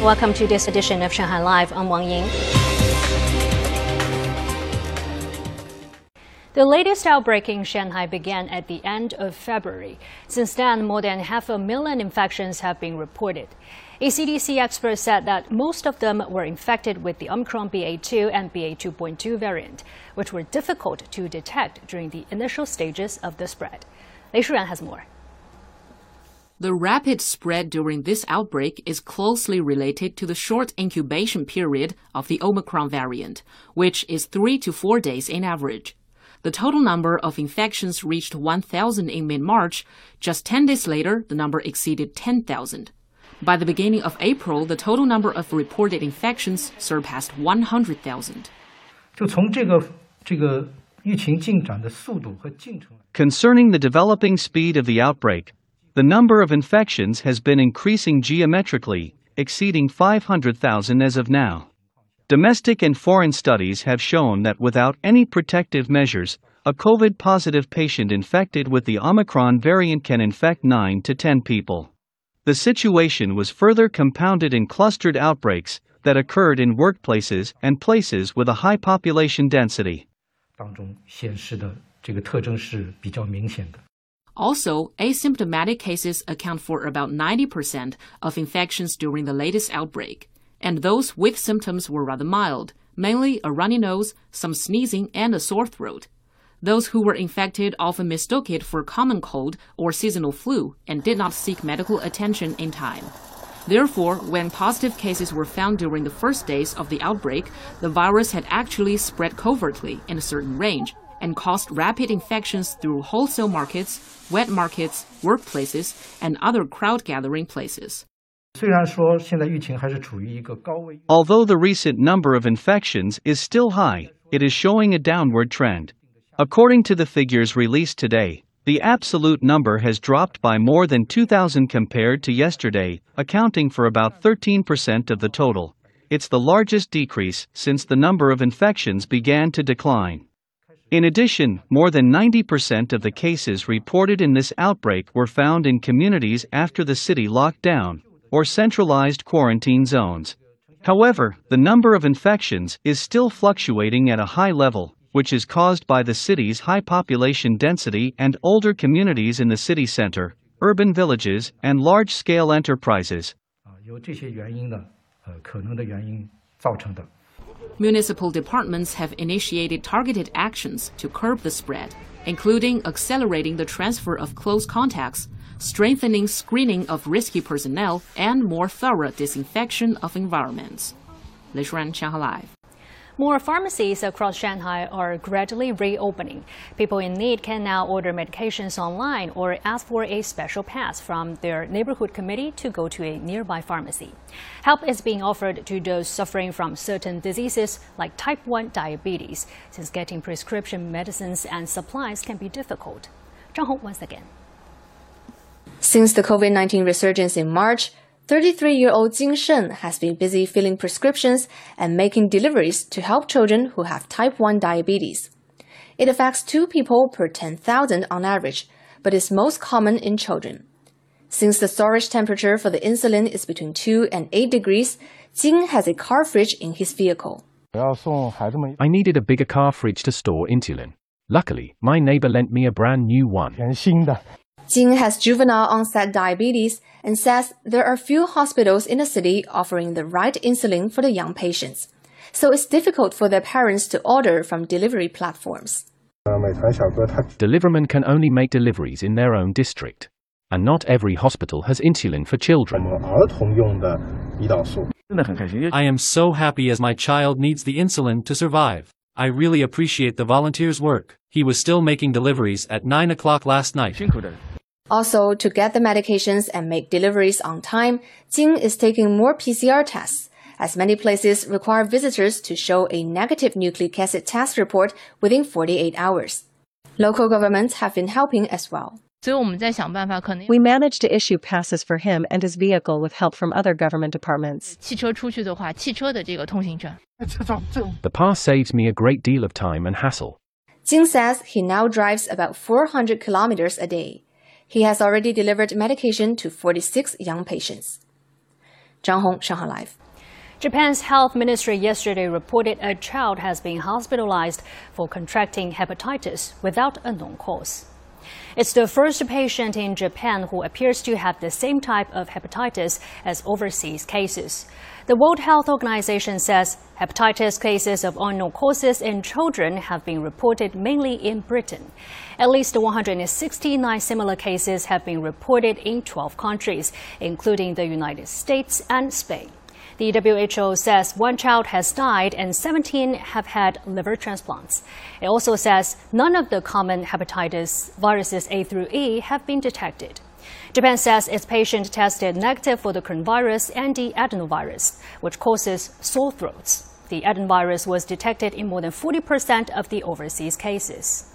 Welcome to this edition of Shanghai Live. I'm Wang Ying. The latest outbreak in Shanghai began at the end of February. Since then, more than half a million infections have been reported. A CDC expert said that most of them were infected with the Omicron BA2 and BA2.2 variant, which were difficult to detect during the initial stages of the spread. Lei Shuran has more. The rapid spread during this outbreak is closely related to the short incubation period of the Omicron variant, which is three to four days in average. The total number of infections reached 1,000 in mid March. Just 10 days later, the number exceeded 10,000. By the beginning of April, the total number of reported infections surpassed 100,000. Concerning the developing speed of the outbreak, the number of infections has been increasing geometrically, exceeding 500,000 as of now. Domestic and foreign studies have shown that without any protective measures, a COVID positive patient infected with the Omicron variant can infect 9 to 10 people. The situation was further compounded in clustered outbreaks that occurred in workplaces and places with a high population density. Also, asymptomatic cases account for about 90% of infections during the latest outbreak, and those with symptoms were rather mild, mainly a runny nose, some sneezing, and a sore throat. Those who were infected often mistook it for common cold or seasonal flu and did not seek medical attention in time. Therefore, when positive cases were found during the first days of the outbreak, the virus had actually spread covertly in a certain range and caused rapid infections through wholesale markets, wet markets, workplaces, and other crowd gathering places. Although the recent number of infections is still high, it is showing a downward trend. According to the figures released today, the absolute number has dropped by more than 2,000 compared to yesterday, accounting for about 13% of the total. It's the largest decrease since the number of infections began to decline. In addition, more than 90% of the cases reported in this outbreak were found in communities after the city lockdown or centralized quarantine zones. However, the number of infections is still fluctuating at a high level, which is caused by the city's high population density and older communities in the city center, urban villages, and large scale enterprises. Uh, Municipal departments have initiated targeted actions to curb the spread, including accelerating the transfer of close contacts, strengthening screening of risky personnel, and more thorough disinfection of environments. Shuran, Shanghai Live. More pharmacies across Shanghai are gradually reopening. People in need can now order medications online or ask for a special pass from their neighborhood committee to go to a nearby pharmacy. Help is being offered to those suffering from certain diseases like type 1 diabetes, since getting prescription medicines and supplies can be difficult. Zhang Hong once again. Since the COVID 19 resurgence in March, 33 year old Jing Shen has been busy filling prescriptions and making deliveries to help children who have type 1 diabetes. It affects two people per 10,000 on average, but is most common in children. Since the storage temperature for the insulin is between 2 and 8 degrees, Jing has a car fridge in his vehicle. I needed a bigger car fridge to store insulin. Luckily, my neighbor lent me a brand new one. Jing has juvenile onset diabetes and says there are few hospitals in the city offering the right insulin for the young patients. So it's difficult for their parents to order from delivery platforms. Deliverman can only make deliveries in their own district. And not every hospital has insulin for children. I am so happy as my child needs the insulin to survive. I really appreciate the volunteer's work. He was still making deliveries at 9 o'clock last night. Also, to get the medications and make deliveries on time, Jing is taking more PCR tests, as many places require visitors to show a negative nucleic acid test report within 48 hours. Local governments have been helping as well. We managed to issue passes for him and his vehicle with help from other government departments. The pass saves me a great deal of time and hassle. Jing says he now drives about 400 kilometers a day. He has already delivered medication to 46 young patients. Zhang Hong, Shanghai Live. Japan's health ministry yesterday reported a child has been hospitalized for contracting hepatitis without a known cause. It's the first patient in Japan who appears to have the same type of hepatitis as overseas cases. The World Health Organization says hepatitis cases of unknown causes in children have been reported mainly in Britain. At least 169 similar cases have been reported in 12 countries, including the United States and Spain. The WHO says one child has died and 17 have had liver transplants. It also says none of the common hepatitis viruses A through E have been detected. Japan says its patient tested negative for the coronavirus and the adenovirus, which causes sore throats. The adenovirus was detected in more than 40% of the overseas cases.